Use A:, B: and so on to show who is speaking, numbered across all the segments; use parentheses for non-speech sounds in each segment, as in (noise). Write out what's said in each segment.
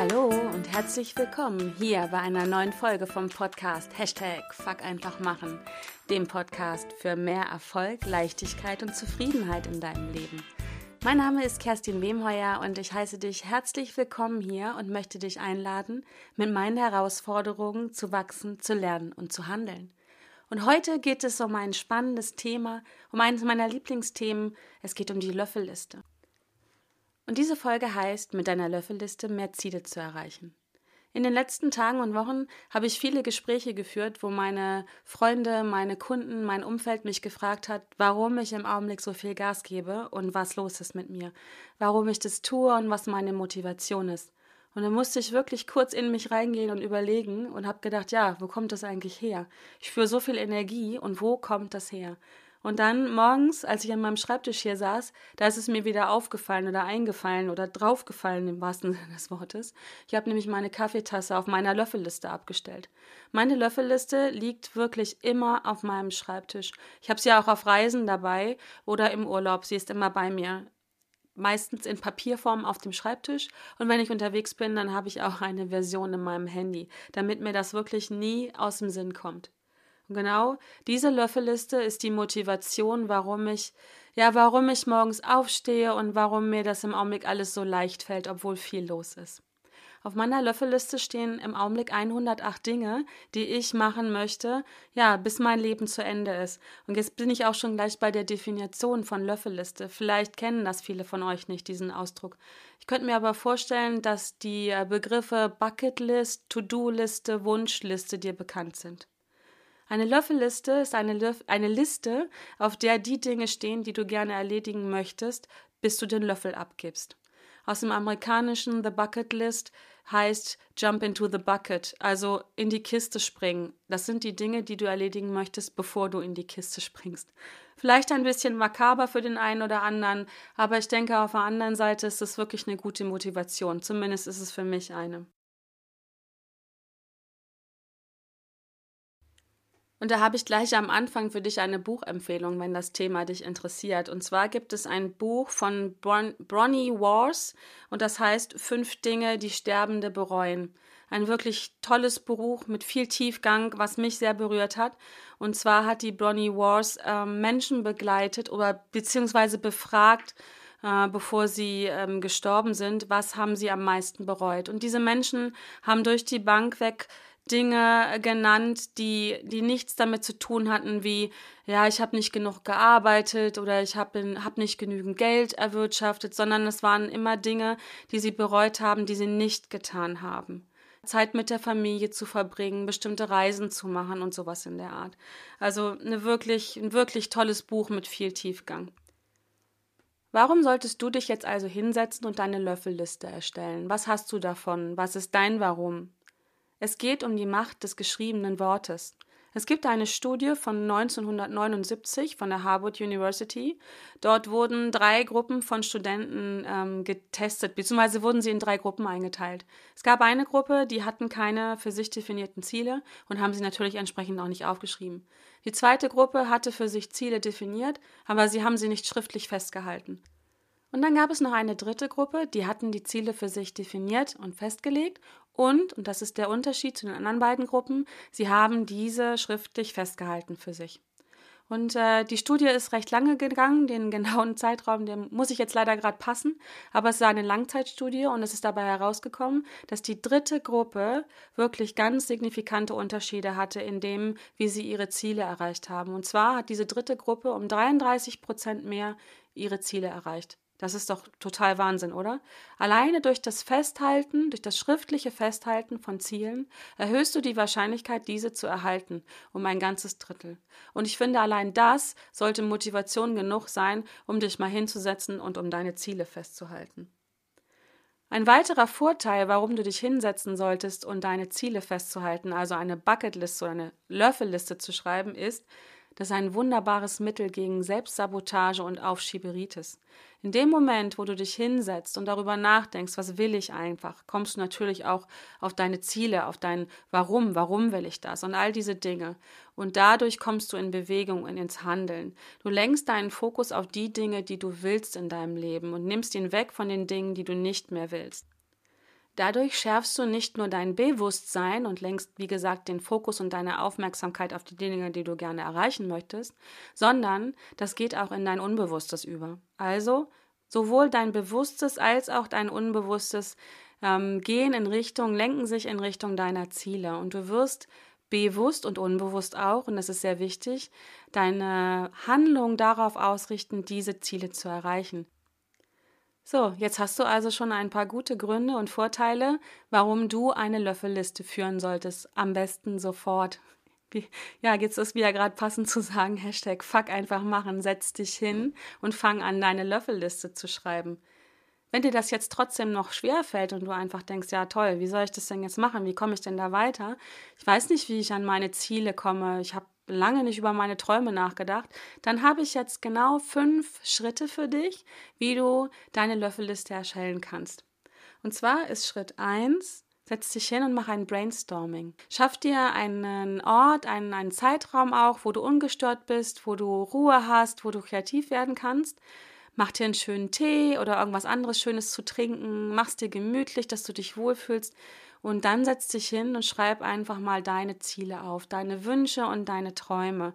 A: Hallo und herzlich willkommen hier bei einer neuen Folge vom Podcast Hashtag Fuck einfach machen, dem Podcast für mehr Erfolg, Leichtigkeit und Zufriedenheit in deinem Leben. Mein Name ist Kerstin Wemheuer und ich heiße dich herzlich willkommen hier und möchte dich einladen, mit meinen Herausforderungen zu wachsen, zu lernen und zu handeln. Und heute geht es um ein spannendes Thema, um eines meiner Lieblingsthemen. Es geht um die Löffelliste. Und diese Folge heißt, mit deiner Löffelliste mehr Ziele zu erreichen. In den letzten Tagen und Wochen habe ich viele Gespräche geführt, wo meine Freunde, meine Kunden, mein Umfeld mich gefragt hat, warum ich im Augenblick so viel Gas gebe und was los ist mit mir, warum ich das tue und was meine Motivation ist. Und dann musste ich wirklich kurz in mich reingehen und überlegen und habe gedacht, ja, wo kommt das eigentlich her? Ich führe so viel Energie und wo kommt das her? Und dann morgens, als ich an meinem Schreibtisch hier saß, da ist es mir wieder aufgefallen oder eingefallen oder draufgefallen im wahrsten (laughs) Sinne des Wortes. Ich habe nämlich meine Kaffeetasse auf meiner Löffelliste abgestellt. Meine Löffelliste liegt wirklich immer auf meinem Schreibtisch. Ich habe sie auch auf Reisen dabei oder im Urlaub. Sie ist immer bei mir meistens in Papierform auf dem Schreibtisch und wenn ich unterwegs bin, dann habe ich auch eine Version in meinem Handy, damit mir das wirklich nie aus dem Sinn kommt. Genau diese Löffelliste ist die Motivation, warum ich ja, warum ich morgens aufstehe und warum mir das im Augenblick alles so leicht fällt, obwohl viel los ist. Auf meiner Löffelliste stehen im Augenblick 108 Dinge, die ich machen möchte, ja, bis mein Leben zu Ende ist. Und jetzt bin ich auch schon gleich bei der Definition von Löffelliste. Vielleicht kennen das viele von euch nicht, diesen Ausdruck. Ich könnte mir aber vorstellen, dass die äh, Begriffe Bucketlist, To-Do-Liste, Wunschliste dir bekannt sind. Eine Löffelliste ist eine, Löff eine Liste, auf der die Dinge stehen, die du gerne erledigen möchtest, bis du den Löffel abgibst. Aus dem amerikanischen The Bucket List heißt Jump into the Bucket, also in die Kiste springen. Das sind die Dinge, die du erledigen möchtest, bevor du in die Kiste springst. Vielleicht ein bisschen makaber für den einen oder anderen, aber ich denke, auf der anderen Seite ist es wirklich eine gute Motivation. Zumindest ist es für mich eine. Und da habe ich gleich am Anfang für dich eine Buchempfehlung, wenn das Thema dich interessiert. Und zwar gibt es ein Buch von Bron Bronnie Wars und das heißt Fünf Dinge, die Sterbende bereuen. Ein wirklich tolles Buch mit viel Tiefgang, was mich sehr berührt hat. Und zwar hat die Bronnie Wars äh, Menschen begleitet oder beziehungsweise befragt, äh, bevor sie ähm, gestorben sind, was haben sie am meisten bereut. Und diese Menschen haben durch die Bank weg Dinge genannt, die, die nichts damit zu tun hatten, wie, ja, ich habe nicht genug gearbeitet oder ich habe hab nicht genügend Geld erwirtschaftet, sondern es waren immer Dinge, die sie bereut haben, die sie nicht getan haben. Zeit mit der Familie zu verbringen, bestimmte Reisen zu machen und sowas in der Art. Also eine wirklich, ein wirklich tolles Buch mit viel Tiefgang. Warum solltest du dich jetzt also hinsetzen und deine Löffelliste erstellen? Was hast du davon? Was ist dein Warum? Es geht um die Macht des geschriebenen Wortes. Es gibt eine Studie von 1979 von der Harvard University. Dort wurden drei Gruppen von Studenten ähm, getestet, beziehungsweise wurden sie in drei Gruppen eingeteilt. Es gab eine Gruppe, die hatten keine für sich definierten Ziele und haben sie natürlich entsprechend auch nicht aufgeschrieben. Die zweite Gruppe hatte für sich Ziele definiert, aber sie haben sie nicht schriftlich festgehalten. Und dann gab es noch eine dritte Gruppe, die hatten die Ziele für sich definiert und festgelegt und, und das ist der Unterschied zu den anderen beiden Gruppen, sie haben diese schriftlich festgehalten für sich. Und äh, die Studie ist recht lange gegangen, den (laughs) genauen Zeitraum, den muss ich jetzt leider gerade passen, aber es war eine Langzeitstudie und es ist dabei herausgekommen, dass die dritte Gruppe wirklich ganz signifikante Unterschiede hatte in dem, wie sie ihre Ziele erreicht haben. Und zwar hat diese dritte Gruppe um 33 Prozent mehr ihre Ziele erreicht. Das ist doch total Wahnsinn, oder? Alleine durch das Festhalten, durch das schriftliche Festhalten von Zielen erhöhst du die Wahrscheinlichkeit, diese zu erhalten, um ein ganzes Drittel. Und ich finde, allein das sollte Motivation genug sein, um dich mal hinzusetzen und um deine Ziele festzuhalten. Ein weiterer Vorteil, warum du dich hinsetzen solltest und deine Ziele festzuhalten, also eine Bucketliste oder eine Löffelliste zu schreiben, ist, das ist ein wunderbares Mittel gegen Selbstsabotage und Aufschieberitis. In dem Moment, wo du dich hinsetzt und darüber nachdenkst, was will ich einfach, kommst du natürlich auch auf deine Ziele, auf dein Warum, warum will ich das und all diese Dinge. Und dadurch kommst du in Bewegung und ins Handeln. Du lenkst deinen Fokus auf die Dinge, die du willst in deinem Leben und nimmst ihn weg von den Dingen, die du nicht mehr willst. Dadurch schärfst du nicht nur dein Bewusstsein und lenkst, wie gesagt, den Fokus und deine Aufmerksamkeit auf die Dinge, die du gerne erreichen möchtest, sondern das geht auch in dein Unbewusstes über. Also sowohl dein Bewusstes als auch dein Unbewusstes ähm, gehen in Richtung, lenken sich in Richtung deiner Ziele und du wirst bewusst und unbewusst auch, und das ist sehr wichtig, deine Handlung darauf ausrichten, diese Ziele zu erreichen. So, jetzt hast du also schon ein paar gute Gründe und Vorteile, warum du eine Löffelliste führen solltest. Am besten sofort. Ja, jetzt ist wieder gerade passend zu sagen, Hashtag Fuck einfach machen, setz dich hin und fang an, deine Löffelliste zu schreiben. Wenn dir das jetzt trotzdem noch schwer fällt und du einfach denkst, ja toll, wie soll ich das denn jetzt machen? Wie komme ich denn da weiter? Ich weiß nicht, wie ich an meine Ziele komme. Ich habe lange nicht über meine Träume nachgedacht, dann habe ich jetzt genau fünf Schritte für dich, wie du deine Löffelliste erstellen kannst. Und zwar ist Schritt eins setz dich hin und mach ein Brainstorming. Schaff dir einen Ort, einen, einen Zeitraum auch, wo du ungestört bist, wo du Ruhe hast, wo du kreativ werden kannst. Mach dir einen schönen Tee oder irgendwas anderes Schönes zu trinken. Mach's dir gemütlich, dass du dich wohlfühlst und dann setz dich hin und schreib einfach mal deine Ziele auf, deine Wünsche und deine Träume.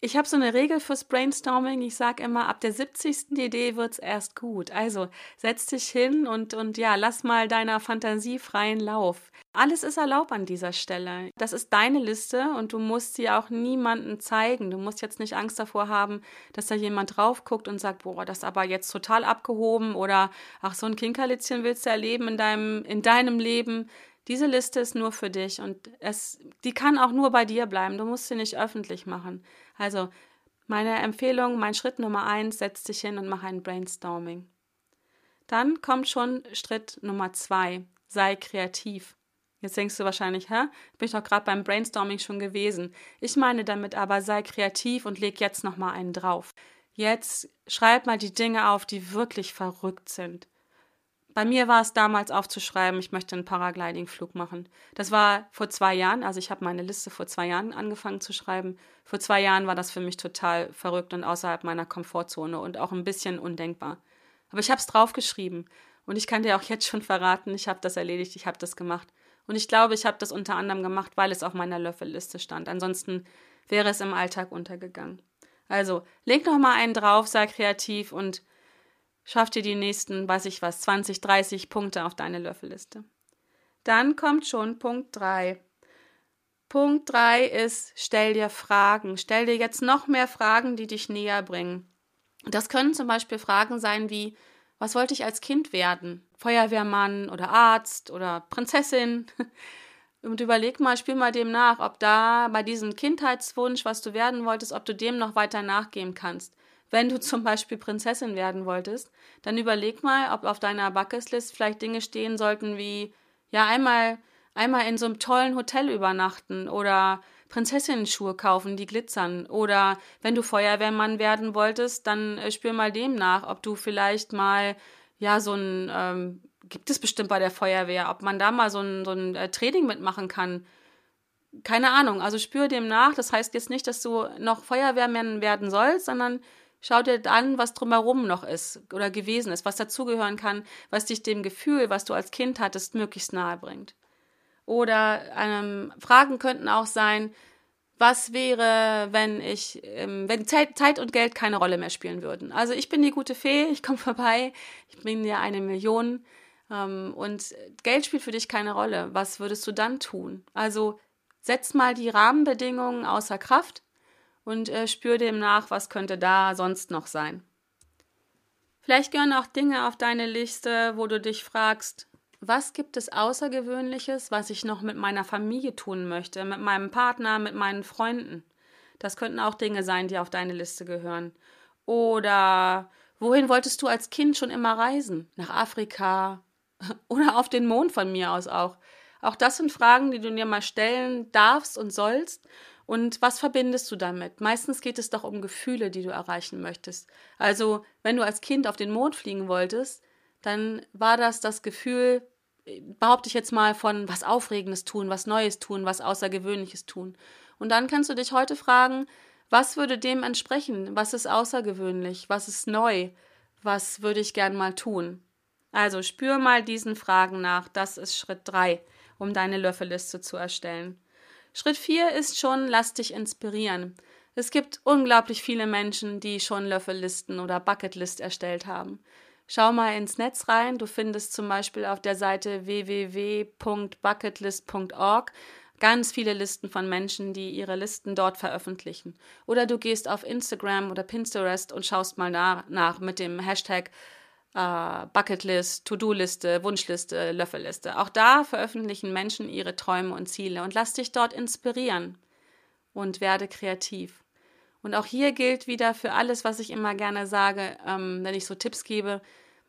A: Ich habe so eine Regel fürs Brainstorming. Ich sage immer, ab der 70. Idee wird es erst gut. Also setz dich hin und, und ja, lass mal deiner Fantasie freien Lauf. Alles ist erlaubt an dieser Stelle. Das ist deine Liste und du musst sie auch niemandem zeigen. Du musst jetzt nicht Angst davor haben, dass da jemand drauf guckt und sagt, boah, das ist aber jetzt total abgehoben oder ach, so ein Kinkerlitzchen willst du erleben in deinem, in deinem Leben. Diese Liste ist nur für dich und es, die kann auch nur bei dir bleiben. Du musst sie nicht öffentlich machen. Also meine Empfehlung, mein Schritt Nummer eins, setz dich hin und mach ein Brainstorming. Dann kommt schon Schritt Nummer zwei, sei kreativ. Jetzt denkst du wahrscheinlich, hä? Bin ich doch gerade beim Brainstorming schon gewesen. Ich meine damit aber, sei kreativ und leg jetzt nochmal einen drauf. Jetzt schreib mal die Dinge auf, die wirklich verrückt sind. Bei mir war es damals aufzuschreiben, ich möchte einen Paragliding-Flug machen. Das war vor zwei Jahren, also ich habe meine Liste vor zwei Jahren angefangen zu schreiben. Vor zwei Jahren war das für mich total verrückt und außerhalb meiner Komfortzone und auch ein bisschen undenkbar. Aber ich habe es draufgeschrieben und ich kann dir auch jetzt schon verraten, ich habe das erledigt, ich habe das gemacht. Und ich glaube, ich habe das unter anderem gemacht, weil es auf meiner Löffelliste stand. Ansonsten wäre es im Alltag untergegangen. Also, leg noch mal einen drauf, sei kreativ und Schaff dir die nächsten, weiß ich was, 20, 30 Punkte auf deine Löffelliste. Dann kommt schon Punkt 3. Punkt 3 ist, stell dir Fragen. Stell dir jetzt noch mehr Fragen, die dich näher bringen. Das können zum Beispiel Fragen sein wie, was wollte ich als Kind werden? Feuerwehrmann oder Arzt oder Prinzessin? (laughs) Und überleg mal, spiel mal dem nach, ob da bei diesem Kindheitswunsch, was du werden wolltest, ob du dem noch weiter nachgehen kannst. Wenn du zum Beispiel Prinzessin werden wolltest, dann überleg mal, ob auf deiner Bucketlist vielleicht Dinge stehen sollten wie, ja, einmal, einmal in so einem tollen Hotel übernachten oder Prinzessinnenschuhe kaufen, die glitzern. Oder wenn du Feuerwehrmann werden wolltest, dann äh, spür mal dem nach, ob du vielleicht mal, ja, so ein, ähm, gibt es bestimmt bei der Feuerwehr, ob man da mal so ein, so ein äh, Training mitmachen kann. Keine Ahnung, also spür dem nach. Das heißt jetzt nicht, dass du noch Feuerwehrmann werden sollst, sondern Schau dir an, was drumherum noch ist oder gewesen ist, was dazugehören kann, was dich dem Gefühl, was du als Kind hattest, möglichst nahe bringt. Oder ähm, Fragen könnten auch sein, was wäre, wenn ich, ähm, wenn Zeit und Geld keine Rolle mehr spielen würden. Also ich bin die gute Fee, ich komme (laughs) vorbei, ich bringe dir eine Million ähm, und Geld spielt für dich keine Rolle. Was würdest du dann tun? Also setz mal die Rahmenbedingungen außer Kraft und äh, spür dem nach, was könnte da sonst noch sein. Vielleicht gehören auch Dinge auf deine Liste, wo du dich fragst, was gibt es Außergewöhnliches, was ich noch mit meiner Familie tun möchte, mit meinem Partner, mit meinen Freunden? Das könnten auch Dinge sein, die auf deine Liste gehören. Oder wohin wolltest du als Kind schon immer reisen? Nach Afrika (laughs) oder auf den Mond von mir aus auch. Auch das sind Fragen, die du dir mal stellen darfst und sollst und was verbindest du damit? Meistens geht es doch um Gefühle, die du erreichen möchtest. Also, wenn du als Kind auf den Mond fliegen wolltest, dann war das das Gefühl, behaupte ich jetzt mal, von was Aufregendes tun, was Neues tun, was Außergewöhnliches tun. Und dann kannst du dich heute fragen, was würde dem entsprechen? Was ist außergewöhnlich? Was ist neu? Was würde ich gern mal tun? Also spür mal diesen Fragen nach. Das ist Schritt 3, um deine Löffelliste zu erstellen. Schritt 4 ist schon, lass dich inspirieren. Es gibt unglaublich viele Menschen, die schon Löffellisten oder Bucketlist erstellt haben. Schau mal ins Netz rein. Du findest zum Beispiel auf der Seite www.bucketlist.org ganz viele Listen von Menschen, die ihre Listen dort veröffentlichen. Oder du gehst auf Instagram oder Pinterest und schaust mal nach, nach mit dem Hashtag äh, Bucketlist, To-Do-Liste, Wunschliste, Löffelliste. Auch da veröffentlichen Menschen ihre Träume und Ziele und lass dich dort inspirieren und werde kreativ. Und auch hier gilt wieder für alles, was ich immer gerne sage, ähm, wenn ich so Tipps gebe,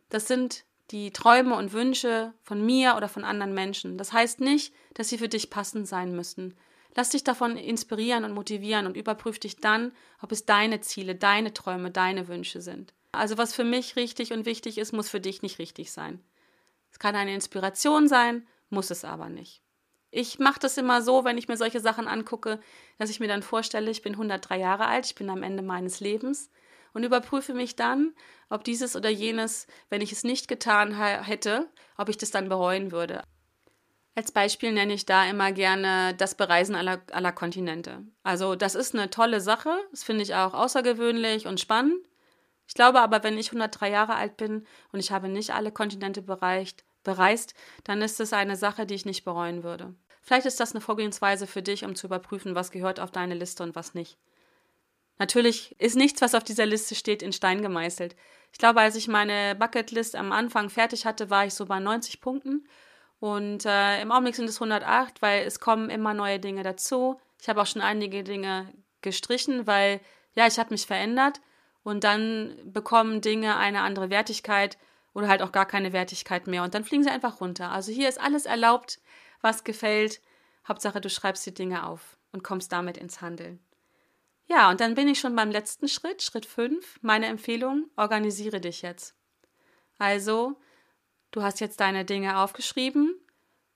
A: das sind die Träume und Wünsche von mir oder von anderen Menschen. Das heißt nicht, dass sie für dich passend sein müssen. Lass dich davon inspirieren und motivieren und überprüf dich dann, ob es deine Ziele, deine Träume, deine Wünsche sind. Also was für mich richtig und wichtig ist, muss für dich nicht richtig sein. Es kann eine Inspiration sein, muss es aber nicht. Ich mache das immer so, wenn ich mir solche Sachen angucke, dass ich mir dann vorstelle, ich bin 103 Jahre alt, ich bin am Ende meines Lebens und überprüfe mich dann, ob dieses oder jenes, wenn ich es nicht getan hätte, ob ich das dann bereuen würde. Als Beispiel nenne ich da immer gerne das Bereisen aller, aller Kontinente. Also das ist eine tolle Sache, das finde ich auch außergewöhnlich und spannend. Ich glaube aber, wenn ich 103 Jahre alt bin und ich habe nicht alle Kontinente bereicht, bereist, dann ist es eine Sache, die ich nicht bereuen würde. Vielleicht ist das eine Vorgehensweise für dich, um zu überprüfen, was gehört auf deine Liste und was nicht. Natürlich ist nichts, was auf dieser Liste steht, in Stein gemeißelt. Ich glaube, als ich meine Bucketlist am Anfang fertig hatte, war ich so bei 90 Punkten. Und äh, im Augenblick sind es 108, weil es kommen immer neue Dinge dazu. Ich habe auch schon einige Dinge gestrichen, weil ja, ich habe mich verändert und dann bekommen Dinge eine andere Wertigkeit oder halt auch gar keine Wertigkeit mehr und dann fliegen sie einfach runter. Also hier ist alles erlaubt, was gefällt. Hauptsache, du schreibst die Dinge auf und kommst damit ins Handeln. Ja, und dann bin ich schon beim letzten Schritt, Schritt 5. Meine Empfehlung, organisiere dich jetzt. Also, du hast jetzt deine Dinge aufgeschrieben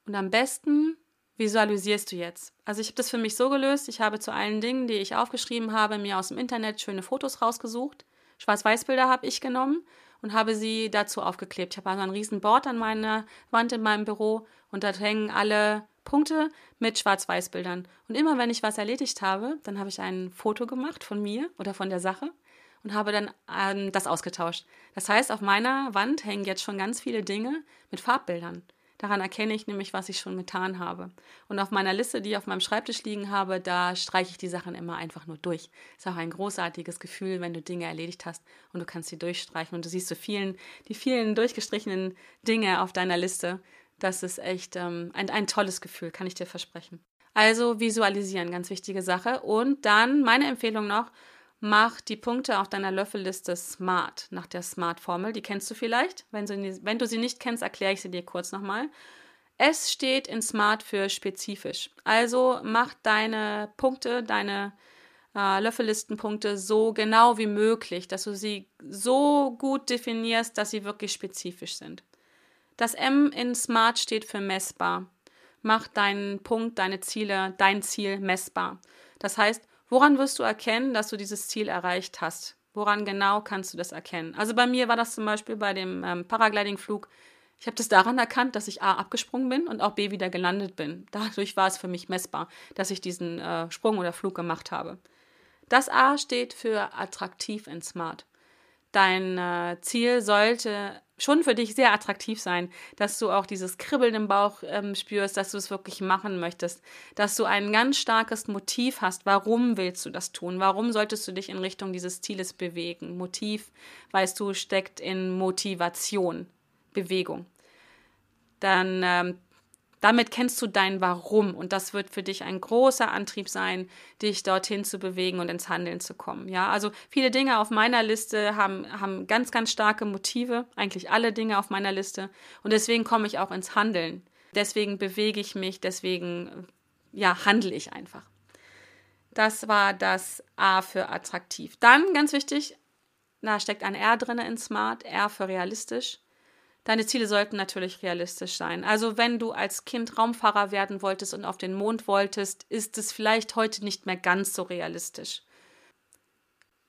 A: und am besten visualisierst du jetzt. Also ich habe das für mich so gelöst, ich habe zu allen Dingen, die ich aufgeschrieben habe, mir aus dem Internet schöne Fotos rausgesucht. Schwarz-Weiß-Bilder habe ich genommen und habe sie dazu aufgeklebt. Ich habe also ein riesen Board an meiner Wand in meinem Büro und da hängen alle Punkte mit Schwarz-Weiß-Bildern. Und immer wenn ich was erledigt habe, dann habe ich ein Foto gemacht von mir oder von der Sache und habe dann ähm, das ausgetauscht. Das heißt, auf meiner Wand hängen jetzt schon ganz viele Dinge mit Farbbildern. Daran erkenne ich nämlich, was ich schon getan habe. Und auf meiner Liste, die ich auf meinem Schreibtisch liegen habe, da streiche ich die Sachen immer einfach nur durch. Ist auch ein großartiges Gefühl, wenn du Dinge erledigt hast und du kannst sie durchstreichen und du siehst so vielen, die vielen durchgestrichenen Dinge auf deiner Liste. Das ist echt ähm, ein, ein tolles Gefühl, kann ich dir versprechen. Also visualisieren, ganz wichtige Sache. Und dann meine Empfehlung noch, Mach die Punkte auf deiner Löffelliste smart, nach der Smart-Formel. Die kennst du vielleicht. Wenn du, wenn du sie nicht kennst, erkläre ich sie dir kurz nochmal. S steht in Smart für spezifisch. Also mach deine Punkte, deine äh, Löffellistenpunkte so genau wie möglich, dass du sie so gut definierst, dass sie wirklich spezifisch sind. Das M in Smart steht für messbar. Mach deinen Punkt, deine Ziele, dein Ziel messbar. Das heißt, Woran wirst du erkennen, dass du dieses Ziel erreicht hast? Woran genau kannst du das erkennen? Also bei mir war das zum Beispiel bei dem ähm, Paragliding-Flug. Ich habe das daran erkannt, dass ich A abgesprungen bin und auch B wieder gelandet bin. Dadurch war es für mich messbar, dass ich diesen äh, Sprung oder Flug gemacht habe. Das A steht für attraktiv und smart. Dein äh, Ziel sollte schon für dich sehr attraktiv sein, dass du auch dieses Kribbeln im Bauch ähm, spürst, dass du es wirklich machen möchtest, dass du ein ganz starkes Motiv hast. Warum willst du das tun? Warum solltest du dich in Richtung dieses Zieles bewegen? Motiv, weißt du, steckt in Motivation, Bewegung. Dann ähm, damit kennst du dein Warum und das wird für dich ein großer Antrieb sein, dich dorthin zu bewegen und ins Handeln zu kommen. Ja, also viele Dinge auf meiner Liste haben, haben ganz, ganz starke Motive, eigentlich alle Dinge auf meiner Liste und deswegen komme ich auch ins Handeln. Deswegen bewege ich mich, deswegen, ja, handle ich einfach. Das war das A für attraktiv. Dann, ganz wichtig, da steckt ein R drin in Smart, R für realistisch. Deine Ziele sollten natürlich realistisch sein. Also wenn du als Kind Raumfahrer werden wolltest und auf den Mond wolltest, ist es vielleicht heute nicht mehr ganz so realistisch.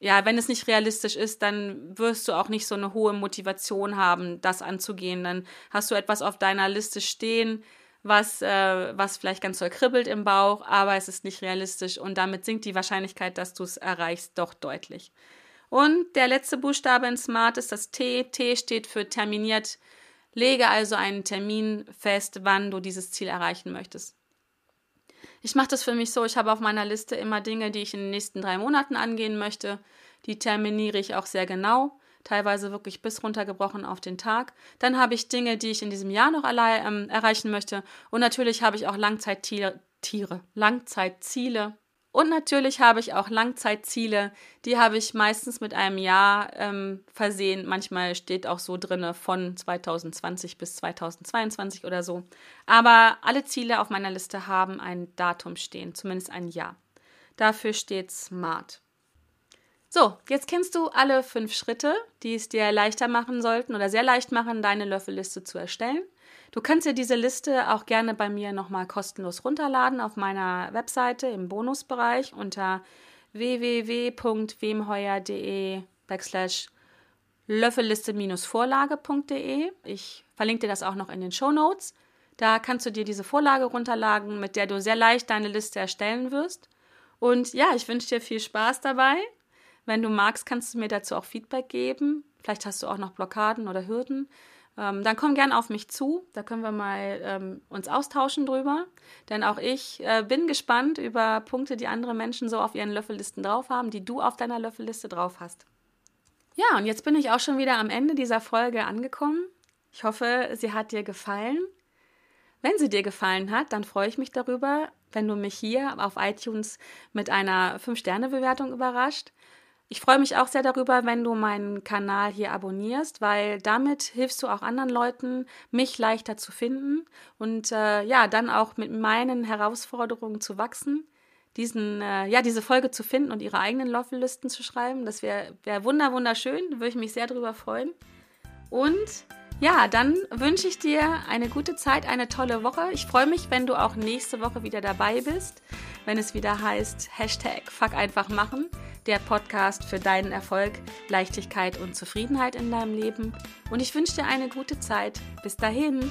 A: ja, wenn es nicht realistisch ist, dann wirst du auch nicht so eine hohe Motivation haben, das anzugehen. Dann hast du etwas auf deiner Liste stehen, was, äh, was vielleicht ganz doll kribbelt im Bauch, aber es ist nicht realistisch und damit sinkt die Wahrscheinlichkeit, dass du es erreichst, doch deutlich. Und der letzte Buchstabe in Smart ist das T. T steht für terminiert. Lege also einen Termin fest, wann du dieses Ziel erreichen möchtest. Ich mache das für mich so, ich habe auf meiner Liste immer Dinge, die ich in den nächsten drei Monaten angehen möchte. Die terminiere ich auch sehr genau teilweise wirklich bis runtergebrochen auf den Tag. Dann habe ich Dinge, die ich in diesem Jahr noch ähm, erreichen möchte. Und natürlich habe ich auch Langzeittiere, Tiere, Langzeitziele. Und natürlich habe ich auch Langzeitziele, die habe ich meistens mit einem Jahr ähm, versehen. Manchmal steht auch so drinne von 2020 bis 2022 oder so. Aber alle Ziele auf meiner Liste haben ein Datum stehen, zumindest ein Jahr. Dafür steht SMART. So, jetzt kennst du alle fünf Schritte, die es dir leichter machen sollten oder sehr leicht machen, deine Löffelliste zu erstellen. Du kannst dir diese Liste auch gerne bei mir nochmal kostenlos runterladen auf meiner Webseite im Bonusbereich unter www.wemheuer.de backslash löffelliste-vorlage.de. Ich verlinke dir das auch noch in den Show Notes. Da kannst du dir diese Vorlage runterladen, mit der du sehr leicht deine Liste erstellen wirst. Und ja, ich wünsche dir viel Spaß dabei wenn du magst, kannst du mir dazu auch Feedback geben. Vielleicht hast du auch noch Blockaden oder Hürden. Ähm, dann komm gerne auf mich zu. Da können wir mal ähm, uns austauschen drüber. Denn auch ich äh, bin gespannt über Punkte, die andere Menschen so auf ihren Löffellisten drauf haben, die du auf deiner Löffelliste drauf hast. Ja, und jetzt bin ich auch schon wieder am Ende dieser Folge angekommen. Ich hoffe, sie hat dir gefallen. Wenn sie dir gefallen hat, dann freue ich mich darüber, wenn du mich hier auf iTunes mit einer 5-Sterne-Bewertung überrascht. Ich freue mich auch sehr darüber, wenn du meinen Kanal hier abonnierst, weil damit hilfst du auch anderen Leuten, mich leichter zu finden und äh, ja, dann auch mit meinen Herausforderungen zu wachsen, diesen, äh, ja, diese Folge zu finden und ihre eigenen Loffellisten zu schreiben. Das wäre wär wunder, wunderschön, würde ich mich sehr darüber freuen. Und ja, dann wünsche ich dir eine gute Zeit, eine tolle Woche. Ich freue mich, wenn du auch nächste Woche wieder dabei bist, wenn es wieder heißt Hashtag Fuck einfach machen der Podcast für deinen Erfolg, Leichtigkeit und Zufriedenheit in deinem Leben. Und ich wünsche dir eine gute Zeit. Bis dahin.